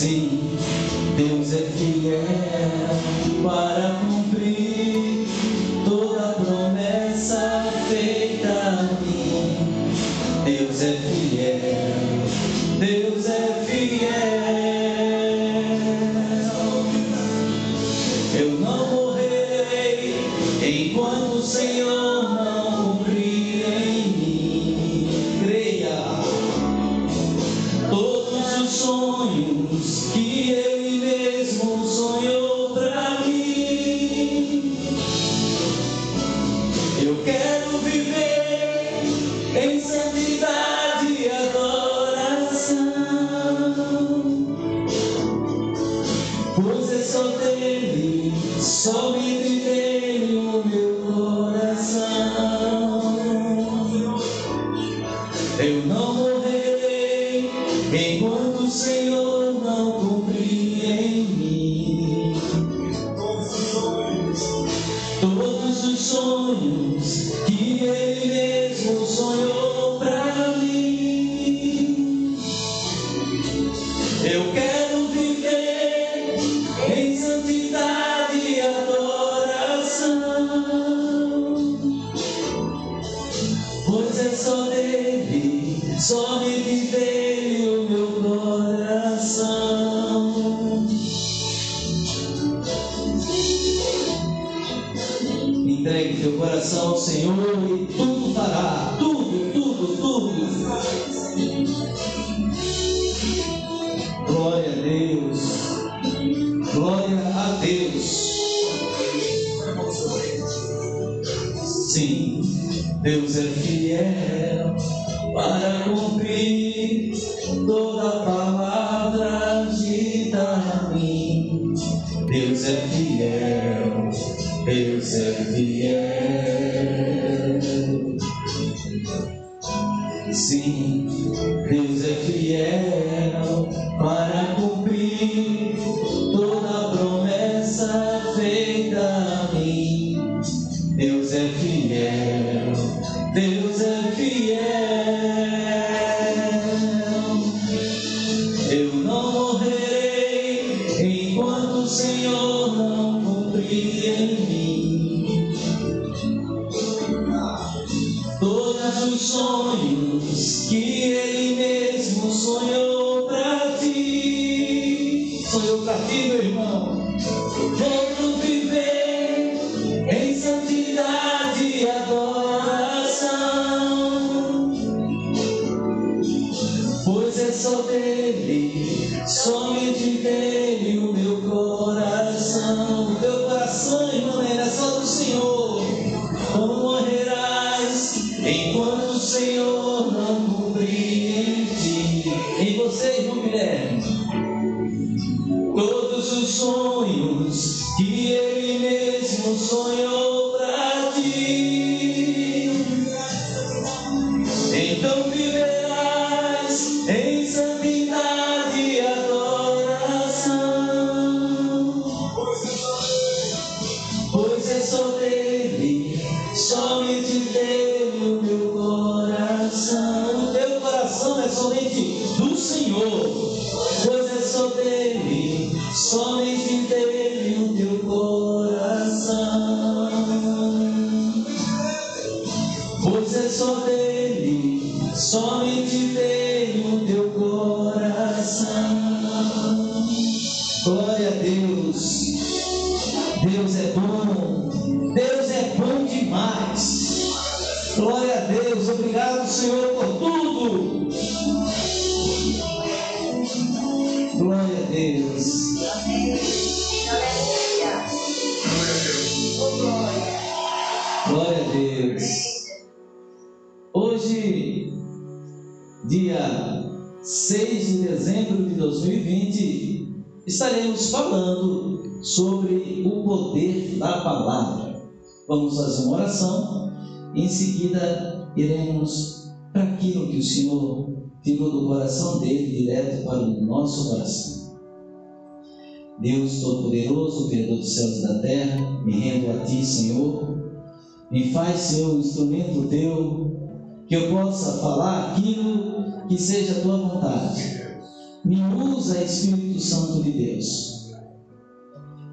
Sim, Deus é fiel para Senhor. Deus é fiel. Sim, Deus é fiel para dia 6 de dezembro de 2020, estaremos falando sobre o poder da palavra. Vamos fazer uma oração, em seguida iremos para aquilo que o Senhor tirou do coração dele direto para o nosso coração. Deus Todo-Poderoso, Criador dos céus e da terra, me rendo a Ti, Senhor. Me faz, Senhor, um instrumento Teu, que eu possa falar aquilo que seja a tua vontade. Me usa, Espírito Santo de Deus.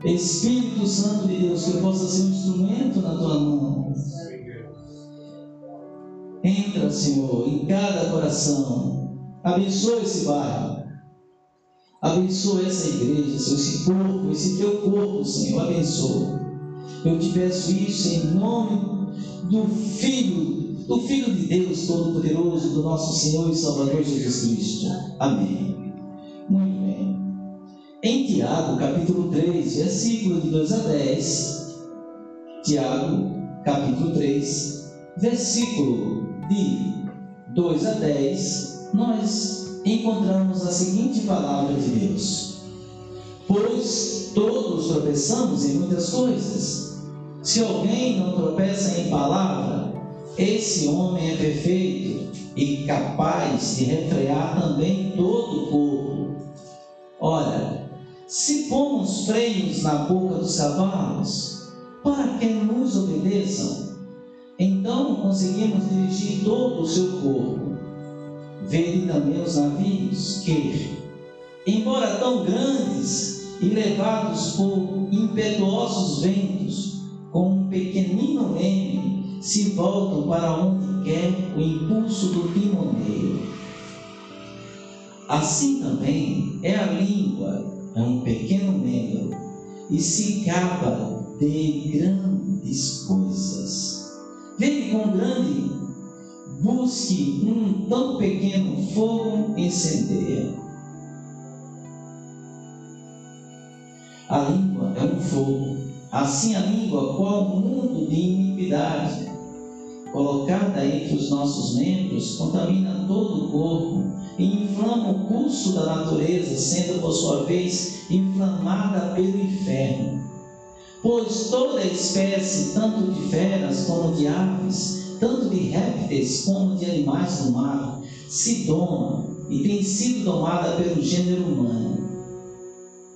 Espírito Santo de Deus, que eu possa ser um instrumento na tua mão. Entra, Senhor, em cada coração. Abençoa esse bairro. Abençoa essa igreja, Senhor, esse corpo, esse teu corpo, Senhor. Abençoa. Eu te peço isso em nome do Filho do Filho de Deus Todo-Poderoso, do nosso Senhor e Salvador Jesus Cristo. Amém. Muito bem. Em Tiago, capítulo 3, versículo de 2 a 10. Tiago, capítulo 3, versículo de 2 a 10, nós encontramos a seguinte palavra de Deus: Pois todos tropeçamos em muitas coisas. Se alguém não tropeça em palavra, esse homem é perfeito e capaz de refrear também todo o corpo. Ora, se pomos freios na boca dos cavalos, para que nos obedeçam, então conseguimos dirigir todo o seu corpo. Vede também os navios que, embora tão grandes e levados por impetuosos ventos, com um pequenino leme, se voltam para onde quer o impulso do timoneiro. Assim também é a língua, é um pequeno membro, e se gaba de grandes coisas. Vem com grande, busque um tão pequeno fogo incendeia. A língua é um fogo Assim a língua, qual mundo de iniquidade, colocada entre os nossos membros, contamina todo o corpo e inflama o curso da natureza, sendo por sua vez inflamada pelo inferno. Pois toda espécie, tanto de feras como de aves, tanto de répteis como de animais do mar, se doma e tem sido domada pelo gênero humano.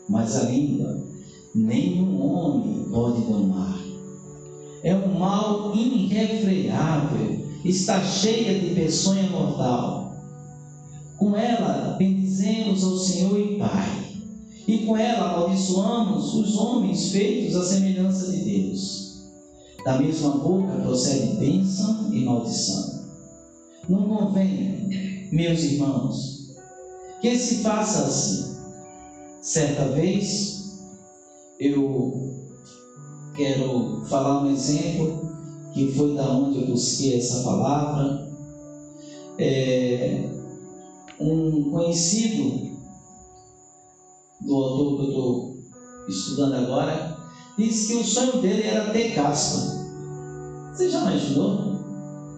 Mas a língua nenhum homem pode domar. É um mal irrefreável, está cheia de peçonha mortal. Com ela bendizemos ao Senhor e Pai, e com ela amaldiçoamos os homens feitos à semelhança de Deus. Da mesma boca procede bênção e maldição. Não convém, meus irmãos, que se faça assim. Certa vez, eu quero falar um exemplo que foi da onde eu busquei essa palavra. É, um conhecido do autor que eu estou estudando agora disse que o sonho dele era ter caspa. Você já imaginou?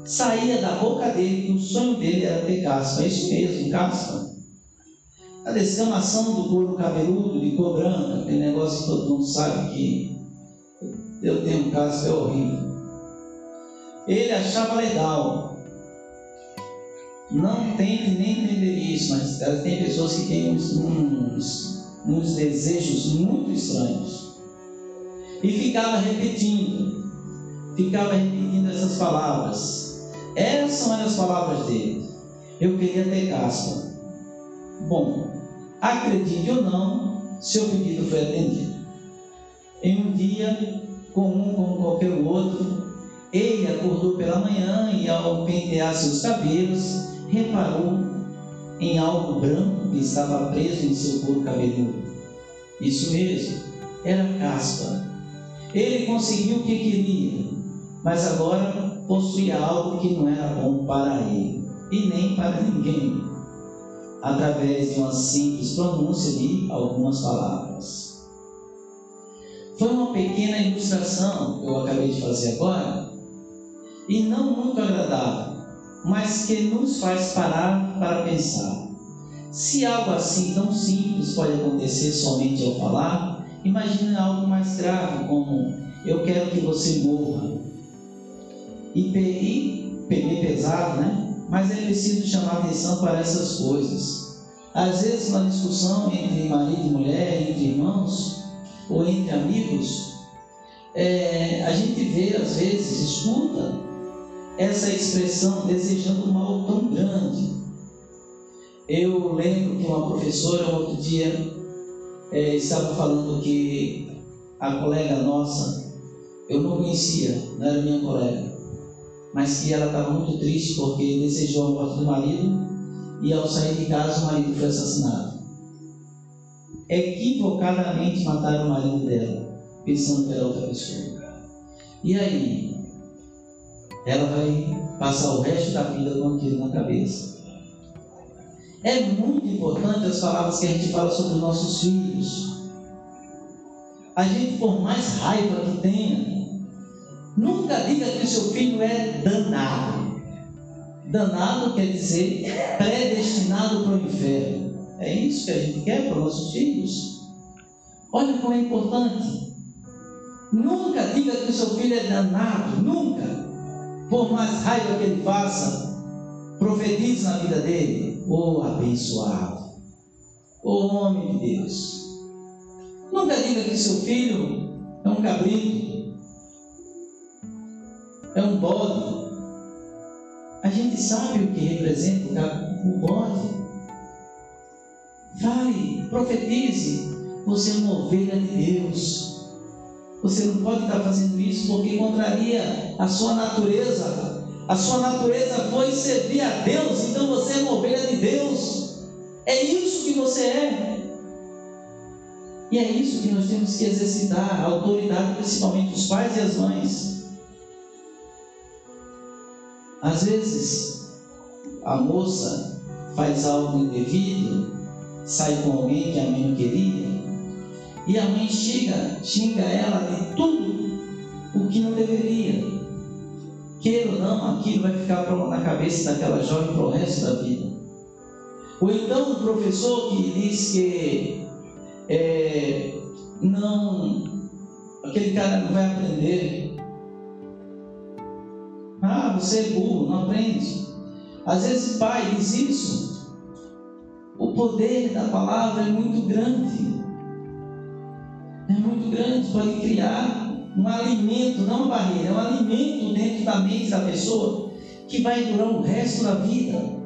Saía da boca dele que o sonho dele era ter caspa. É isso mesmo, caspa a descamação do couro cabeludo, de cor branca, aquele negócio que todo mundo sabe que eu tenho um caso, é horrível. Ele achava legal. Não tente nem entender isso, mas tem pessoas que têm uns, uns, uns desejos muito estranhos. E ficava repetindo, ficava repetindo essas palavras. Essas são as palavras dele. Eu queria ter caspa. Bom, acredite ou não, seu pedido foi atendido. Em um dia comum como qualquer outro, ele acordou pela manhã e, ao pentear seus cabelos, reparou em algo branco que estava preso em seu couro cabeludo. Isso mesmo, era caspa. Ele conseguiu o que queria, mas agora possuía algo que não era bom para ele e nem para ninguém através de uma simples pronúncia de algumas palavras. Foi uma pequena ilustração que eu acabei de fazer agora, e não muito agradável, mas que nos faz parar para pensar. Se algo assim tão simples pode acontecer somente ao falar, imagine algo mais grave, como eu quero que você morra. E, e pesado, né? Mas é preciso chamar atenção para essas coisas. Às vezes, na discussão entre marido e mulher, entre irmãos ou entre amigos, é, a gente vê, às vezes, escuta essa expressão desejando um mal tão grande. Eu lembro que uma professora, outro dia, é, estava falando que a colega nossa, eu não conhecia, não era minha colega, mas que ela estava muito triste porque desejou a morte do marido e ao sair de casa o marido foi assassinado. Equivocadamente mataram o marido dela, pensando que era outra pessoa. E aí? Ela vai passar o resto da vida com aquilo na cabeça. É muito importante as palavras que a gente fala sobre os nossos filhos. A gente, por mais raiva que tenha, nunca diga que o seu filho é danado. Danado quer dizer predestinado para o inferno. É isso que a gente quer para os nossos filhos. Olha como é importante. Nunca diga que o seu filho é danado, nunca. Por mais raiva que ele faça, profetize na vida dele. Oh, abençoado. Oh, homem de Deus. Nunca diga que seu filho é um cabrito, um bode. A gente sabe o que representa o bode. Fale, profetize. Você é uma ovelha de Deus. Você não pode estar fazendo isso porque contraria a sua natureza. A sua natureza foi servir a Deus, então você é uma ovelha de Deus. É isso que você é. E é isso que nós temos que exercitar, a autoridade, principalmente os pais e as mães. Às vezes, a moça faz algo indevido, sai com alguém que a mãe não queria, e a mãe xinga, xinga ela de tudo o que não deveria. Queira ou não, aquilo vai ficar na cabeça daquela jovem para o resto da vida. Ou então o professor que diz que é, não, aquele cara não vai aprender. Ah, você é burro, não aprende. Às vezes pai diz isso. O poder da palavra é muito grande é muito grande, pode criar um alimento, não uma barreira, é um alimento dentro da mente da pessoa que vai durar o resto da vida.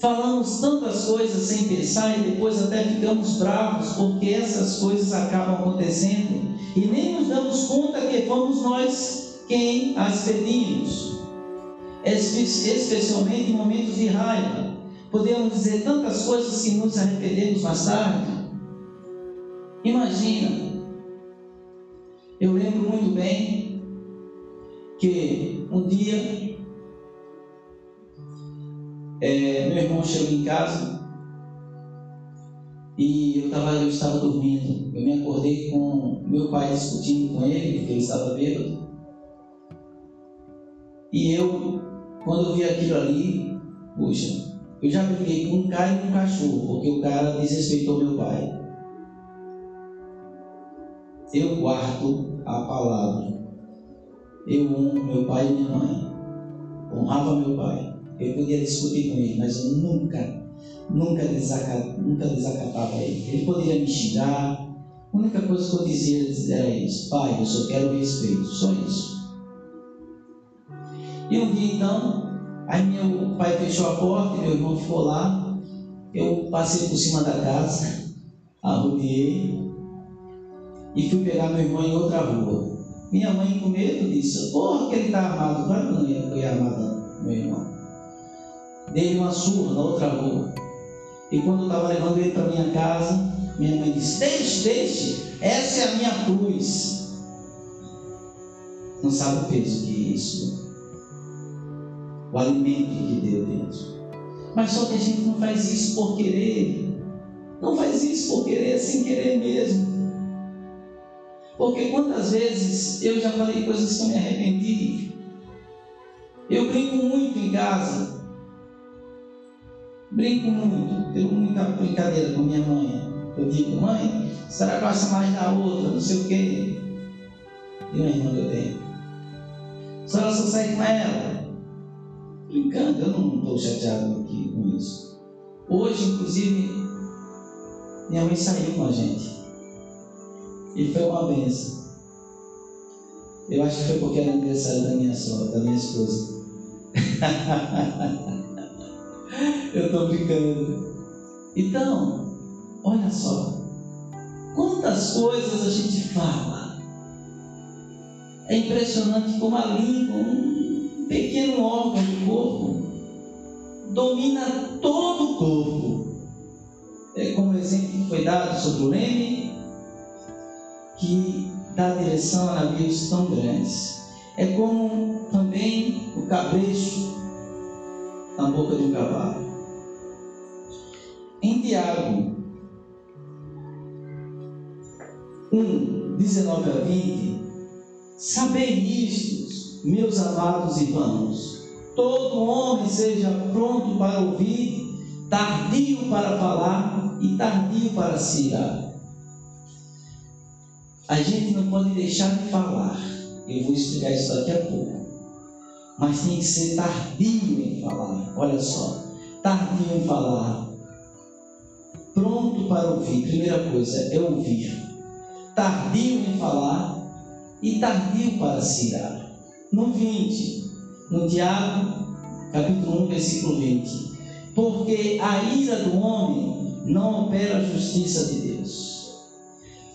Falamos tantas coisas sem pensar e depois até ficamos bravos porque essas coisas acabam acontecendo e nem nos damos conta que fomos nós quem as pedimos, especialmente em momentos de raiva. Podemos dizer tantas coisas que nos arrependemos mais tarde. Imagina, eu lembro muito bem que um dia é, meu irmão chegou em casa e eu, tava, eu estava dormindo. Eu me acordei com meu pai discutindo com ele, porque ele estava bêbado. E eu, quando eu vi aquilo ali, puxa, eu já briguei com um cara e com um cachorro, porque o cara desrespeitou meu pai eu guardo a palavra. Eu honro meu pai e minha mãe. Honrava meu pai. Eu podia discutir com ele, mas eu nunca, nunca, nunca desacatava ele. Ele poderia me xingar. A única coisa que eu dizia era isso: Pai, eu só quero respeito. Só isso. E um dia então, aí meu pai fechou a porta, meu irmão ficou lá. Eu passei por cima da casa, arrumiei, e fui pegar meu irmão em outra rua. Minha mãe, com medo, disse: Porra, que ele está armado. Claro que não ia armado, meu irmão. Dei uma surra na outra rua. E quando eu estava levando ele para minha casa, minha mãe disse: Deixe, deixe, essa é a minha cruz. Não sabe o peso que é isso, o alimento que deu dentro. Mas só que a gente não faz isso por querer. Não faz isso por querer, sem querer mesmo. Porque quantas vezes eu já falei coisas que eu me arrependi. Eu brinco muito em casa. Brinco muito. Tenho muita brincadeira com minha mãe. Eu digo, mãe, será que gosta mais da outra? Não sei o quê. E uma irmã que eu tenho. A senhora só sai com ela. Brincando, eu não estou chateado aqui com isso. Hoje, inclusive, minha mãe saiu com a gente. E foi uma benção. Eu acho que foi porque era aniversário da minha sogra, da minha esposa. Eu estou brincando. Então, olha só. Quantas coisas a gente fala. É impressionante como a língua, pequeno órgão do corpo, domina todo o corpo. É como o exemplo que foi dado sobre o leme, que dá direção a navios tão grandes. É como também o cabrecho na boca de um cavalo. Em Tiago 1, 19 a 20, sabei isto, meus amados irmãos, todo homem seja pronto para ouvir, tardio para falar e tardio para se irar. A gente não pode deixar de falar. Eu vou explicar isso daqui a pouco. Mas tem que ser tardio em falar. Olha só. Tardio em falar. Pronto para ouvir. Primeira coisa é ouvir. Tardio em falar e tardio para se irar. No 20, no Tiago, capítulo 1, versículo 20. Porque a ira do homem não opera a justiça de Deus.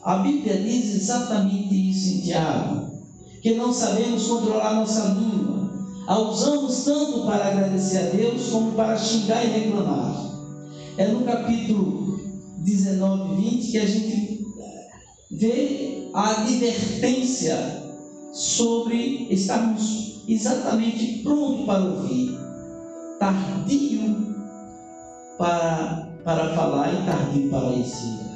A Bíblia diz exatamente isso em Tiago, que não sabemos controlar nossa língua. A usamos tanto para agradecer a Deus como para xingar e reclamar. É no capítulo 19 e 20 que a gente vê a advertência sobre estarmos exatamente prontos para ouvir, tardio para, para falar e tardio para ensinar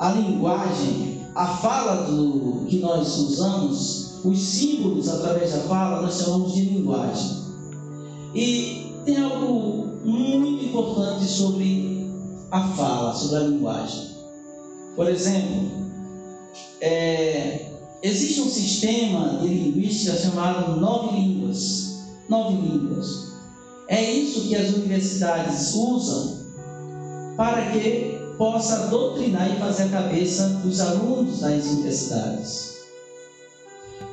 a linguagem, a fala do, que nós usamos, os símbolos através da fala, nós chamamos de linguagem. E tem algo muito importante sobre a fala, sobre a linguagem. Por exemplo, é, existe um sistema de linguística chamado nove línguas. Nove línguas. É isso que as universidades usam para que possa doutrinar e fazer a cabeça dos alunos das universidades.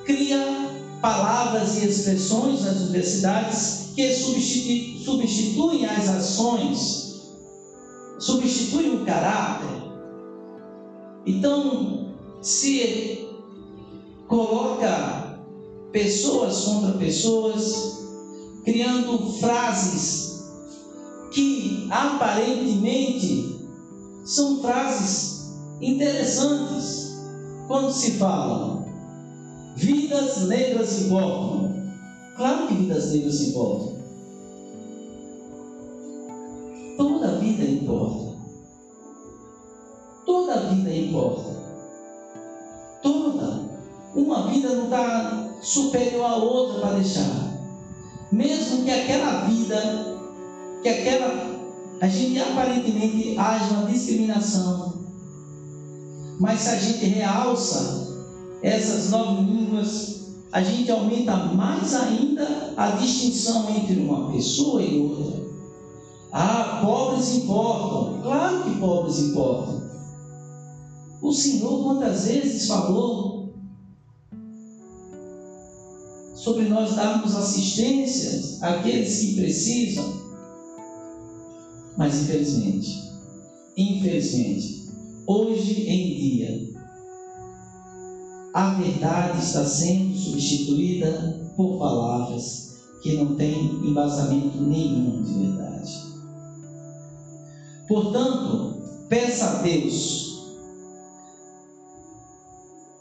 Cria palavras e expressões nas universidades que substituem as ações, substituem o caráter. Então, se coloca pessoas contra pessoas, criando frases que aparentemente são frases interessantes quando se fala vidas negras importam. Claro que vidas negras importam. Toda vida importa. Toda vida importa. Toda. Uma vida não está superior à outra para deixar. Mesmo que aquela vida, que aquela a gente aparentemente age uma discriminação. Mas se a gente realça essas nove línguas, a gente aumenta mais ainda a distinção entre uma pessoa e outra. Ah, pobres importam. Claro que pobres importam. O Senhor quantas vezes falou sobre nós darmos assistência àqueles que precisam. Mas infelizmente, infelizmente, hoje em dia, a verdade está sendo substituída por palavras que não têm embasamento nenhum de verdade. Portanto, peça a Deus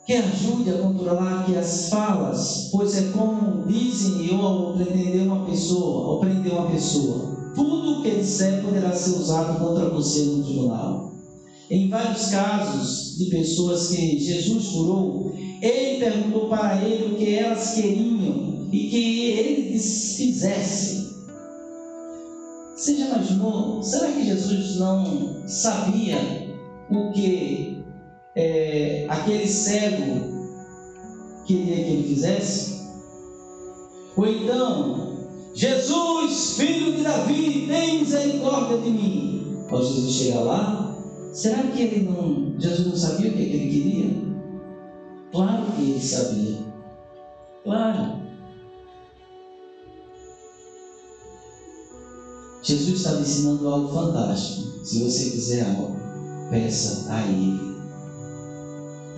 que ajude a controlar aqui as falas, pois é como dizem eu ao prender uma pessoa, ao prender uma pessoa tudo o que disser poderá ser usado contra você no tribunal. Em vários casos de pessoas que Jesus curou, ele perguntou para ele o que elas queriam e que ele fizesse. Você já imaginou? Será que Jesus não sabia o que é, aquele cego queria que ele fizesse? Ou então, Jesus, filho de Davi, tem misericórdia de mim. Ao Jesus chegar lá, será que ele não, Jesus não sabia o que, ele queria? Claro que ele sabia. Claro. Jesus está ensinando algo fantástico. Se você quiser algo, peça a Ele.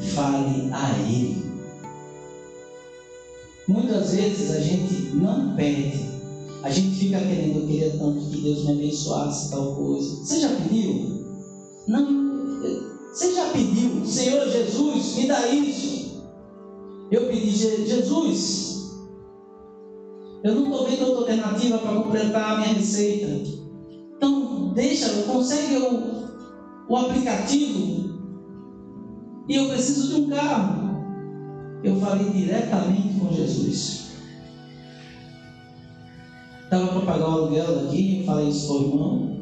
Fale a Ele. Muitas vezes a gente não pede. A gente fica querendo, eu queria tanto que Deus me abençoasse tal coisa. Você já pediu? Não. Você já pediu, Senhor Jesus, me dá isso. Eu pedi, Jesus, eu não estou vendo outra alternativa para completar a minha receita. Então, deixa, consegue o, o aplicativo. E eu preciso de um carro. Eu falei diretamente com Jesus. Estava para pagar o aluguel daqui, eu falei isso para o irmão.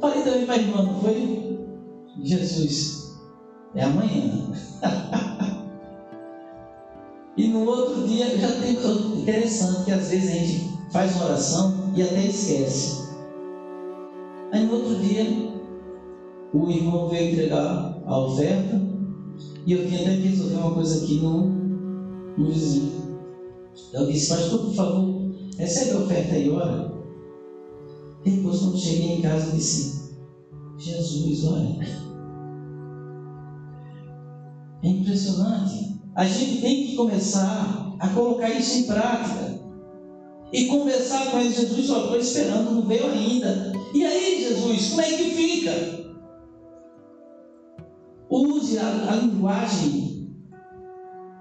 Falei também para a irmã, não foi? Jesus, é amanhã. e no outro dia já tem interessante que às vezes a gente faz uma oração e até esquece. Aí no outro dia o irmão veio entregar a oferta e eu tinha até que resolver uma coisa aqui no, no vizinho. Eu disse, pastor, por favor, recebe a oferta aí, ora. Depois, quando cheguei em casa, eu disse, Jesus, olha. É impressionante. A gente tem que começar a colocar isso em prática. E conversar com ele, Jesus, só estou esperando, não veio ainda. E aí, Jesus, como é que fica? A, a linguagem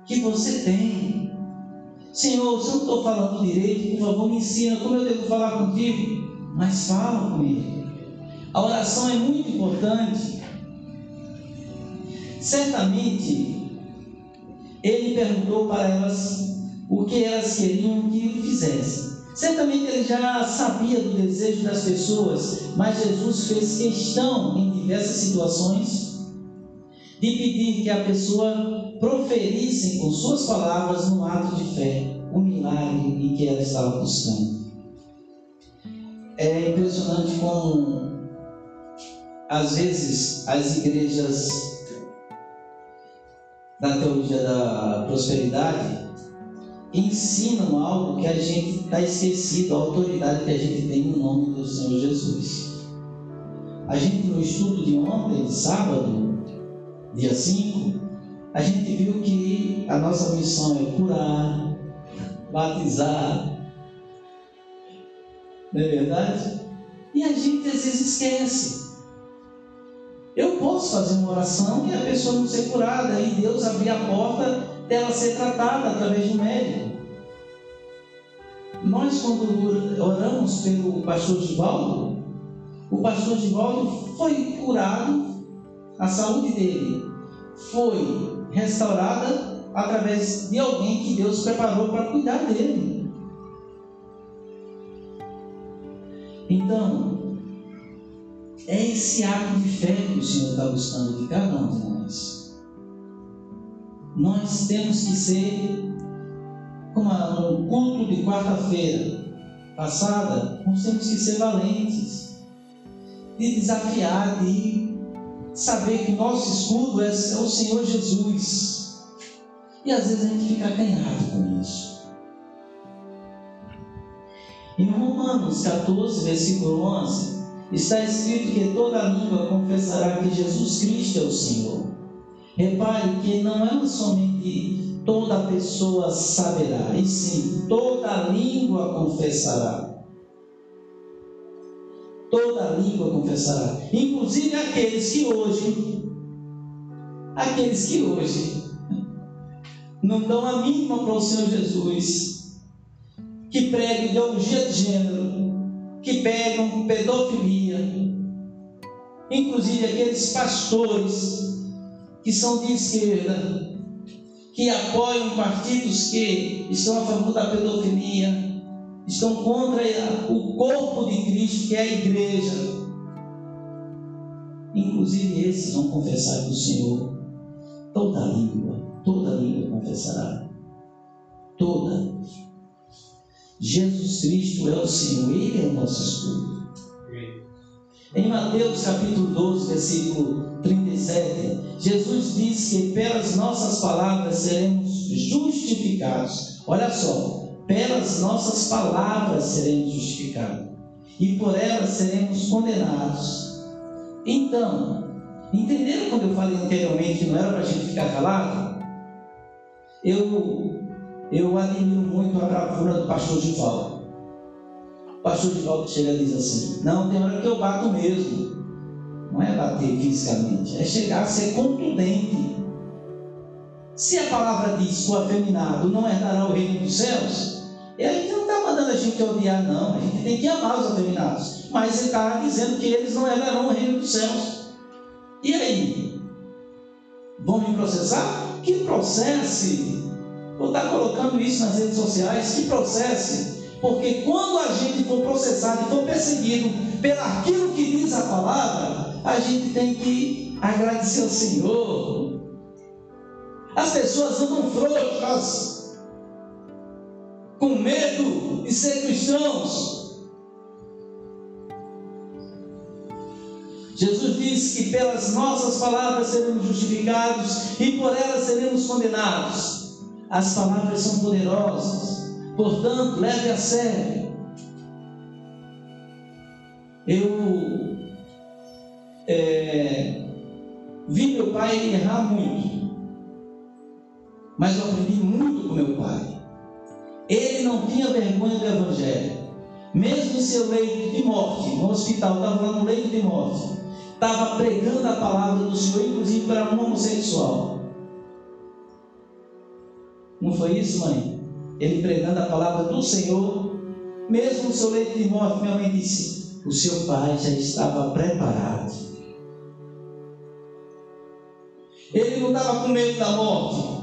que você tem. Senhor, se eu não estou falando direito, por favor, me ensina como eu devo falar contigo. Mas fala comigo. A oração é muito importante. Certamente, ele perguntou para elas o que elas queriam que ele fizesse. Certamente ele já sabia do desejo das pessoas, mas Jesus fez questão, em diversas situações, de pedir que a pessoa proferisse com suas palavras no ato de fé o milagre em que ela estava buscando. É impressionante como, às vezes, as igrejas da teologia da prosperidade ensinam algo que a gente está esquecido, a autoridade que a gente tem no nome do Senhor Jesus. A gente, no estudo de ontem, de sábado, dia 5, a gente viu que a nossa missão é curar, batizar, não é verdade? E a gente às vezes esquece. Eu posso fazer uma oração e a pessoa não ser curada, e Deus abrir a porta dela ser tratada através um médico. Nós, quando oramos pelo pastor Givaldo, o pastor Givaldo foi curado a saúde dele foi restaurada através de alguém que Deus preparou para cuidar dele. Então, é esse ato de fé que o Senhor está buscando de cada um de nós. Nós temos que ser, como no culto de quarta-feira passada, nós temos que ser valentes, de desafiar, de saber que o nosso escudo é, o Senhor Jesus. E às vezes a gente fica acanhado com isso. Em Romanos 14, versículo 11, está escrito que toda língua confessará que Jesus Cristo é o Senhor. Repare que não é somente toda pessoa saberá, e sim toda língua confessará toda língua confessará, inclusive aqueles que hoje, aqueles que hoje não dão a mínima para o Senhor Jesus, que pregam ideologia de gênero, que pegam pedofilia, inclusive aqueles pastores que são de esquerda, que apoiam partidos que estão a favor da pedofilia, estão contra o corpo de Cristo, que é a igreja. Inclusive esses vão confessar que o Senhor, toda língua, toda língua confessará. Toda. Jesus Cristo é o Senhor, Ele é o nosso escudo. Em Mateus capítulo 12, versículo 37, Jesus diz que pelas nossas palavras seremos justificados. Olha só, pelas nossas palavras seremos justificados. e por elas seremos condenados. Então, entenderam quando eu falei anteriormente que não era para a gente ficar calado? Eu, eu admiro muito a bravura do pastor Givaldo. O pastor Givaldo chega e diz assim: Não, tem hora que eu bato mesmo. Não é bater fisicamente, é chegar a ser contundente. Se a palavra diz que o afeminado não herdará o reino dos céus, ele não está mandando a gente odiar, não. A gente tem que amar os afeminados. Mas ele está dizendo que eles não herdarão o reino dos céus. E aí? Vão me processar? Que processe. Vou estar colocando isso nas redes sociais. Que processe. Porque quando a gente for processado e for perseguido pelaquilo que diz a palavra, a gente tem que agradecer ao Senhor. As pessoas andam frouxas, com medo de ser cristãos. Jesus disse que pelas nossas palavras seremos justificados e por elas seremos condenados. As palavras são poderosas, portanto, leve a sério. Eu é, vi meu pai errar muito, mas eu aprendi muito com meu pai. Ele não tinha vergonha do Evangelho, mesmo em seu leito de morte, no hospital, estava lá no leito de morte, estava pregando a palavra do Senhor, inclusive para um homossexual. Não foi isso, mãe? Ele pregando a palavra do Senhor, mesmo no seu leito de morte, minha mãe disse: O seu pai já estava preparado. Ele não estava com medo da morte.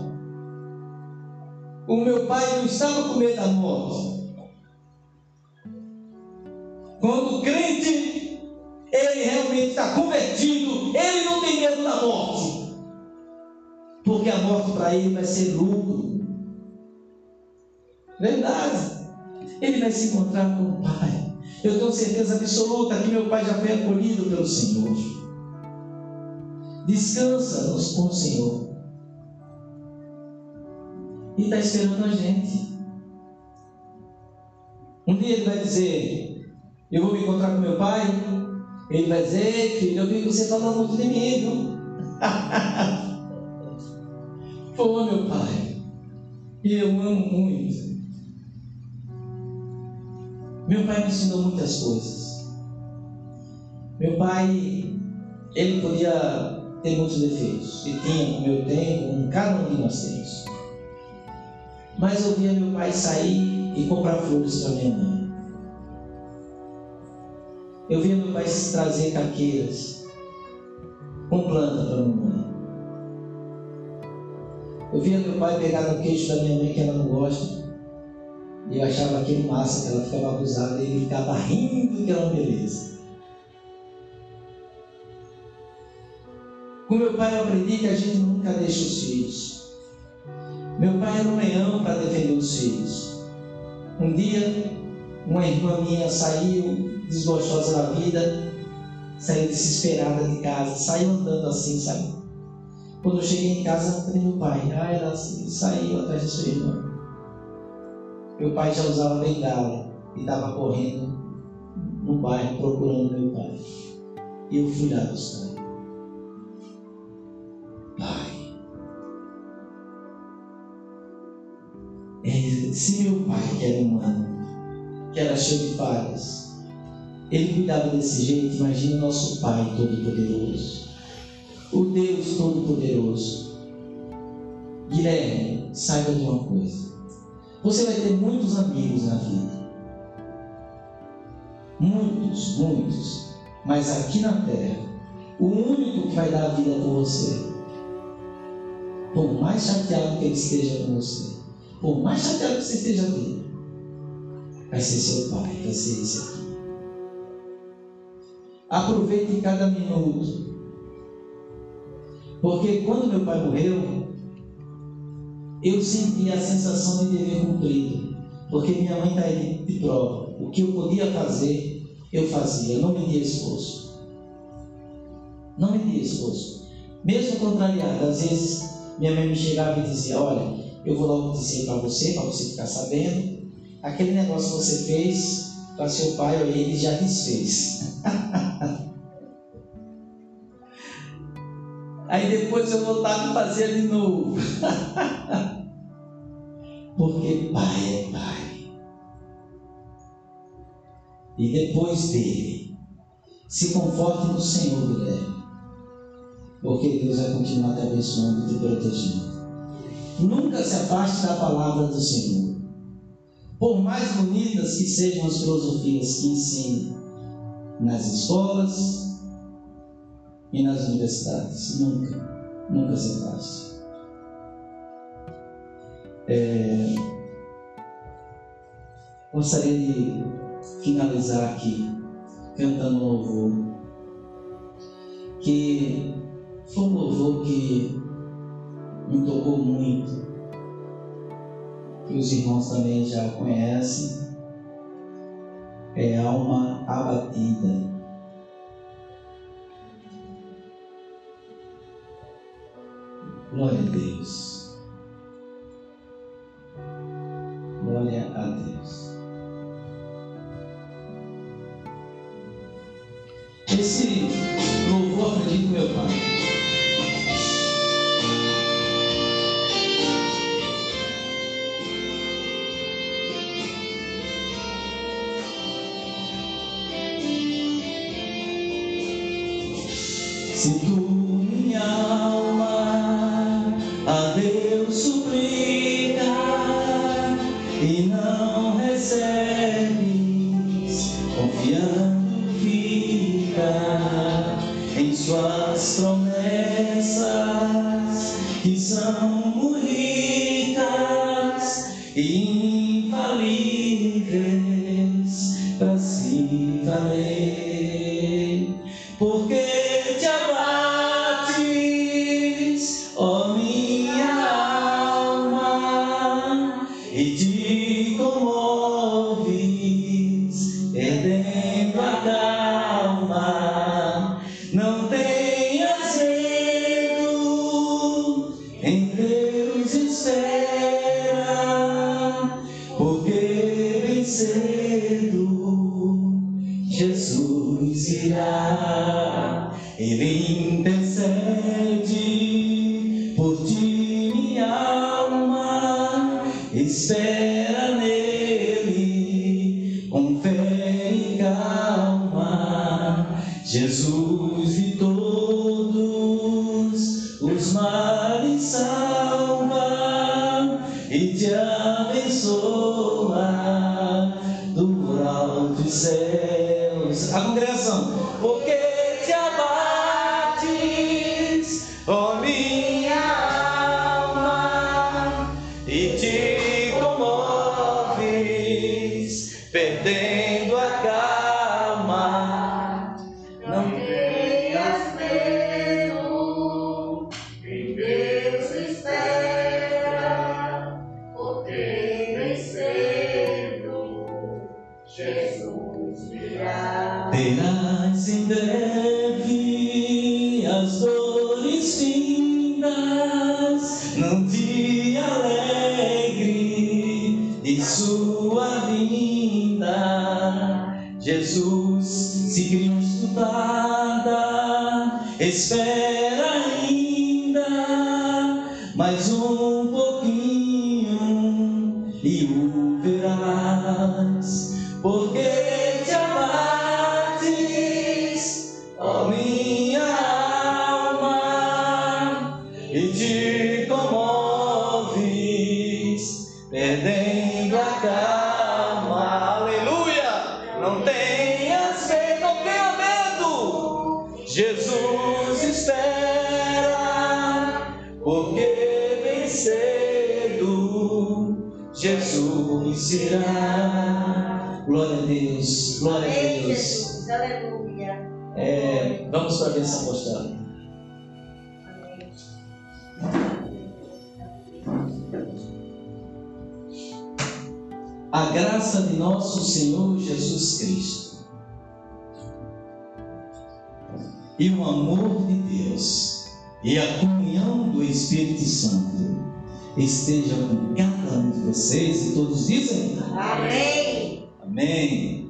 O meu pai não estava com medo da morte. Quando o crente, ele realmente está convertido, ele não tem medo da morte. Porque a morte para ele vai ser lucro. Verdade. Ele vai se encontrar com o Pai. Eu tenho certeza absoluta que meu Pai já foi acolhido pelo Senhor. Descansa com o Senhor. Está esperando a gente. Um dia ele vai dizer: Eu vou me encontrar com meu pai. Ele vai dizer: Filho, eu vi você falando muito de mim, viu? Pô, meu pai. Eu amo muito. Meu pai me ensinou muitas coisas. Meu pai, ele podia ter muitos defeitos. E tinha, como eu tenho, cada um de nós temos. Mas eu via meu pai sair e comprar flores para minha mãe. Eu via meu pai trazer caqueiras com planta para minha mãe. Eu via meu pai pegar no queixo da minha mãe que ela não gosta. E eu achava aquele massa que ela ficava abusada e ele ficava rindo que era uma beleza. Com meu pai eu aprendi que a gente nunca deixa os filhos. Meu pai era um leão para defender os filhos. Um dia, uma irmã minha saiu desgostosa da vida, saiu desesperada de casa, saiu andando assim, sabe? Quando eu cheguei em casa, falei, meu pai, ah, ela saiu atrás de sua irmã. Meu pai já usava bengala e estava correndo no bairro procurando meu pai. E eu fui lá buscar. Se meu pai, que era humano, que era cheio de falhas, ele cuidava desse jeito, imagina nosso Pai Todo-Poderoso. O Deus Todo-Poderoso. Guilherme, saiba de uma coisa. Você vai ter muitos amigos na vida. Muitos, muitos. Mas aqui na terra, o único que vai dar a vida por você, por mais chateado que ele esteja com você, por mais chateado que você esteja ali, vai ser seu pai, vai ser esse aqui. Aproveite cada minuto. Porque quando meu pai morreu, eu senti a sensação de dever cumprido, porque minha mãe está aí de prova. O que eu podia fazer, eu fazia, eu não media esforço. Não media esforço. Mesmo contrariado, às vezes minha mãe me chegava e dizia: Olha, eu vou logo dizer para você, para você ficar sabendo, aquele negócio que você fez, para seu pai, ele já desfez. Aí depois eu voltava e fazia de novo. Porque pai é pai. E depois dele, se conforte no Senhor, Guilherme. Porque Deus vai continuar te abençoando e te protegendo. Nunca se afaste da palavra do Senhor. Por mais bonitas que sejam as filosofias que ensinam nas escolas e nas universidades, nunca, nunca se afaste. É, gostaria de finalizar aqui cantando um louvor que foi um louvor que me tocou muito, que os irmãos também já conhecem, é alma abatida. Glória a Deus. Glória a Deus. Males e a comunhão do Espírito Santo estejam com cada um de vocês e todos dizem Amém. Amém.